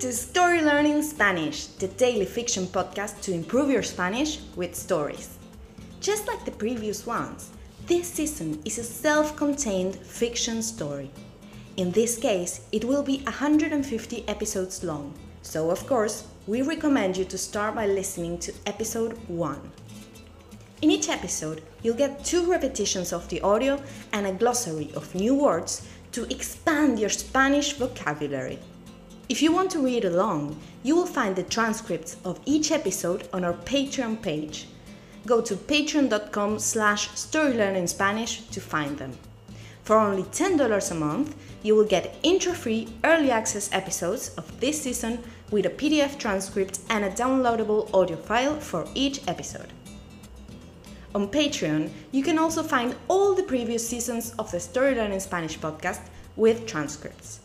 To Story Learning Spanish, the daily fiction podcast to improve your Spanish with stories. Just like the previous ones, this season is a self contained fiction story. In this case, it will be 150 episodes long, so of course, we recommend you to start by listening to episode 1. In each episode, you'll get two repetitions of the audio and a glossary of new words to expand your Spanish vocabulary. If you want to read along, you will find the transcripts of each episode on our Patreon page. Go to patreon.com slash storylearningspanish to find them. For only $10 a month, you will get intro-free early access episodes of this season with a PDF transcript and a downloadable audio file for each episode. On Patreon, you can also find all the previous seasons of the Story Learning Spanish podcast with transcripts.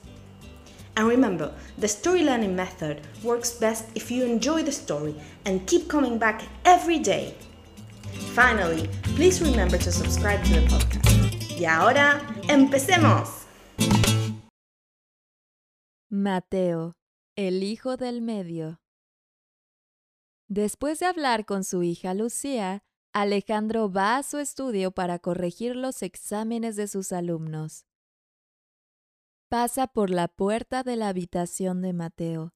And remember, the story learning method works best if you enjoy the story and keep coming back every day. Finally, please remember to subscribe to the podcast. Y ahora, empecemos. Mateo, el hijo del medio. Después de hablar con su hija Lucía, Alejandro va a su estudio para corregir los exámenes de sus alumnos pasa por la puerta de la habitación de Mateo,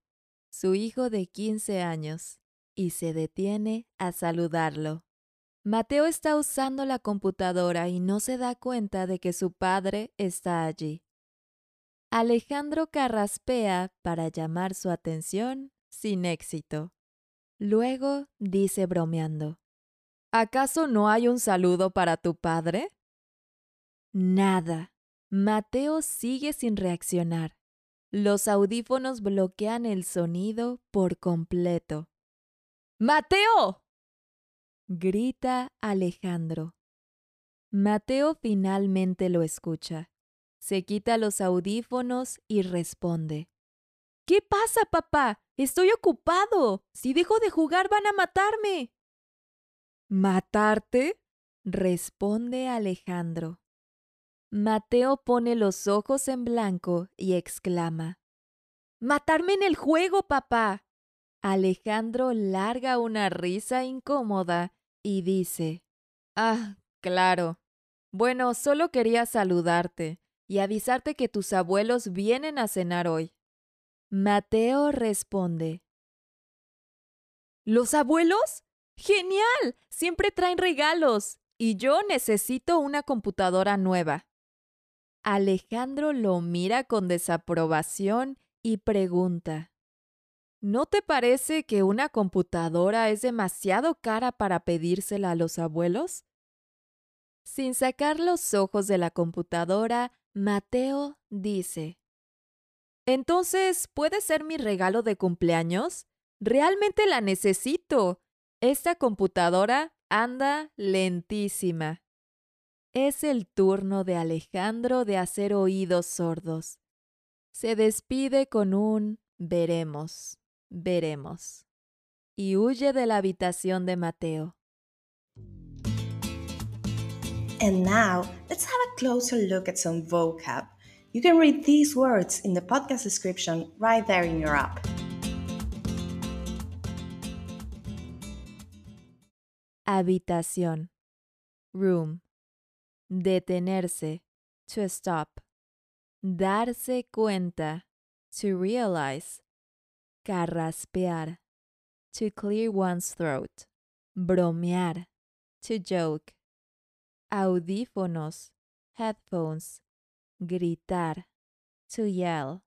su hijo de 15 años, y se detiene a saludarlo. Mateo está usando la computadora y no se da cuenta de que su padre está allí. Alejandro carraspea para llamar su atención sin éxito. Luego dice bromeando, ¿Acaso no hay un saludo para tu padre? Nada, Mateo sigue sin reaccionar. Los audífonos bloquean el sonido por completo. ¡Mateo! grita Alejandro. Mateo finalmente lo escucha. Se quita los audífonos y responde. ¿Qué pasa, papá? Estoy ocupado. Si dejo de jugar van a matarme. ¿Matarte? responde Alejandro. Mateo pone los ojos en blanco y exclama, ¡Matarme en el juego, papá! Alejandro larga una risa incómoda y dice, Ah, claro. Bueno, solo quería saludarte y avisarte que tus abuelos vienen a cenar hoy. Mateo responde, ¿Los abuelos? ¡Genial! Siempre traen regalos. Y yo necesito una computadora nueva. Alejandro lo mira con desaprobación y pregunta, ¿No te parece que una computadora es demasiado cara para pedírsela a los abuelos? Sin sacar los ojos de la computadora, Mateo dice, Entonces, ¿puede ser mi regalo de cumpleaños? Realmente la necesito. Esta computadora anda lentísima. Es el turno de Alejandro de hacer oídos sordos. Se despide con un veremos, veremos. Y huye de la habitación de Mateo. And now, let's have a closer look at some vocab. You can read these words in the podcast description right there in your app. Habitación. Room. Detenerse. To stop. Darse cuenta. To realize. Carraspear. To clear one's throat. Bromear. To joke. Audífonos. Headphones. Gritar. To yell.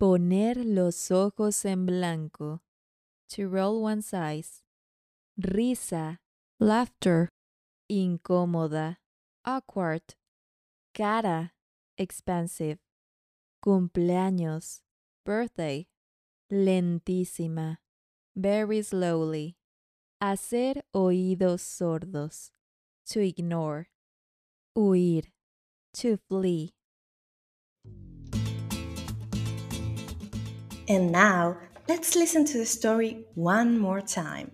Poner los ojos en blanco. To roll one's eyes. Risa. Laughter. Incómoda awkward, cara, expensive, cumpleaños, birthday, lentísima, very slowly, hacer oídos sordos, to ignore, huir, to flee. And now, let's listen to the story one more time.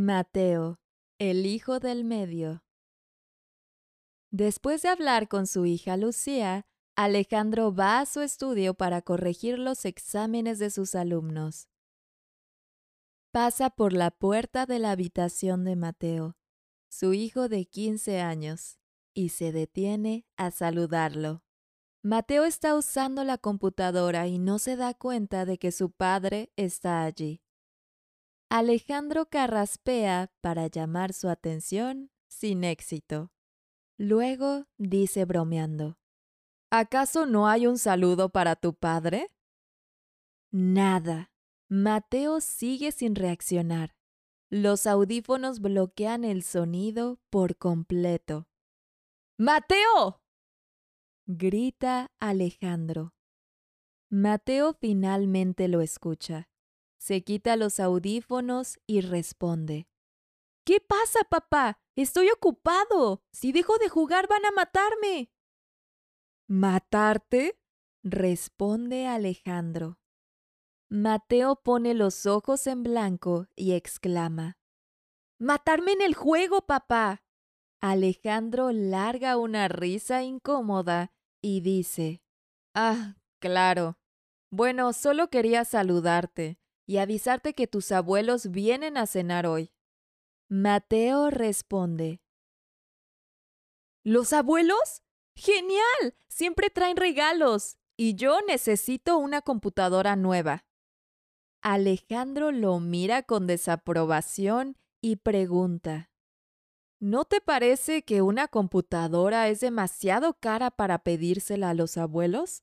Mateo, el hijo del medio. Después de hablar con su hija Lucía, Alejandro va a su estudio para corregir los exámenes de sus alumnos. Pasa por la puerta de la habitación de Mateo, su hijo de 15 años, y se detiene a saludarlo. Mateo está usando la computadora y no se da cuenta de que su padre está allí. Alejandro carraspea para llamar su atención sin éxito. Luego dice bromeando, ¿Acaso no hay un saludo para tu padre? Nada. Mateo sigue sin reaccionar. Los audífonos bloquean el sonido por completo. ¡Mateo! grita Alejandro. Mateo finalmente lo escucha. Se quita los audífonos y responde. ¿Qué pasa, papá? Estoy ocupado. Si dejo de jugar van a matarme. ¿Matarte? responde Alejandro. Mateo pone los ojos en blanco y exclama. ¡Matarme en el juego, papá! Alejandro larga una risa incómoda y dice. Ah, claro. Bueno, solo quería saludarte y avisarte que tus abuelos vienen a cenar hoy. Mateo responde. ¿Los abuelos? ¡Genial! Siempre traen regalos. Y yo necesito una computadora nueva. Alejandro lo mira con desaprobación y pregunta. ¿No te parece que una computadora es demasiado cara para pedírsela a los abuelos?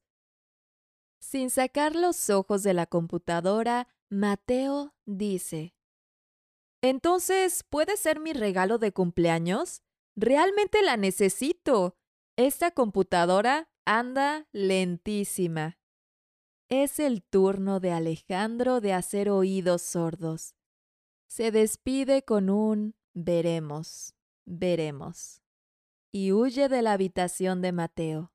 Sin sacar los ojos de la computadora, Mateo dice, Entonces, ¿puede ser mi regalo de cumpleaños? Realmente la necesito. Esta computadora anda lentísima. Es el turno de Alejandro de hacer oídos sordos. Se despide con un veremos, veremos. Y huye de la habitación de Mateo.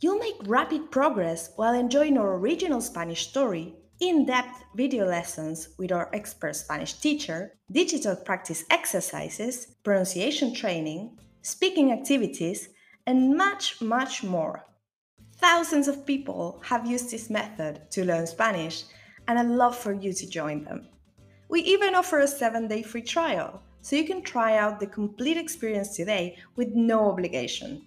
You'll make rapid progress while enjoying our original Spanish story, in depth video lessons with our expert Spanish teacher, digital practice exercises, pronunciation training, speaking activities, and much, much more. Thousands of people have used this method to learn Spanish, and I'd love for you to join them. We even offer a seven day free trial, so you can try out the complete experience today with no obligation.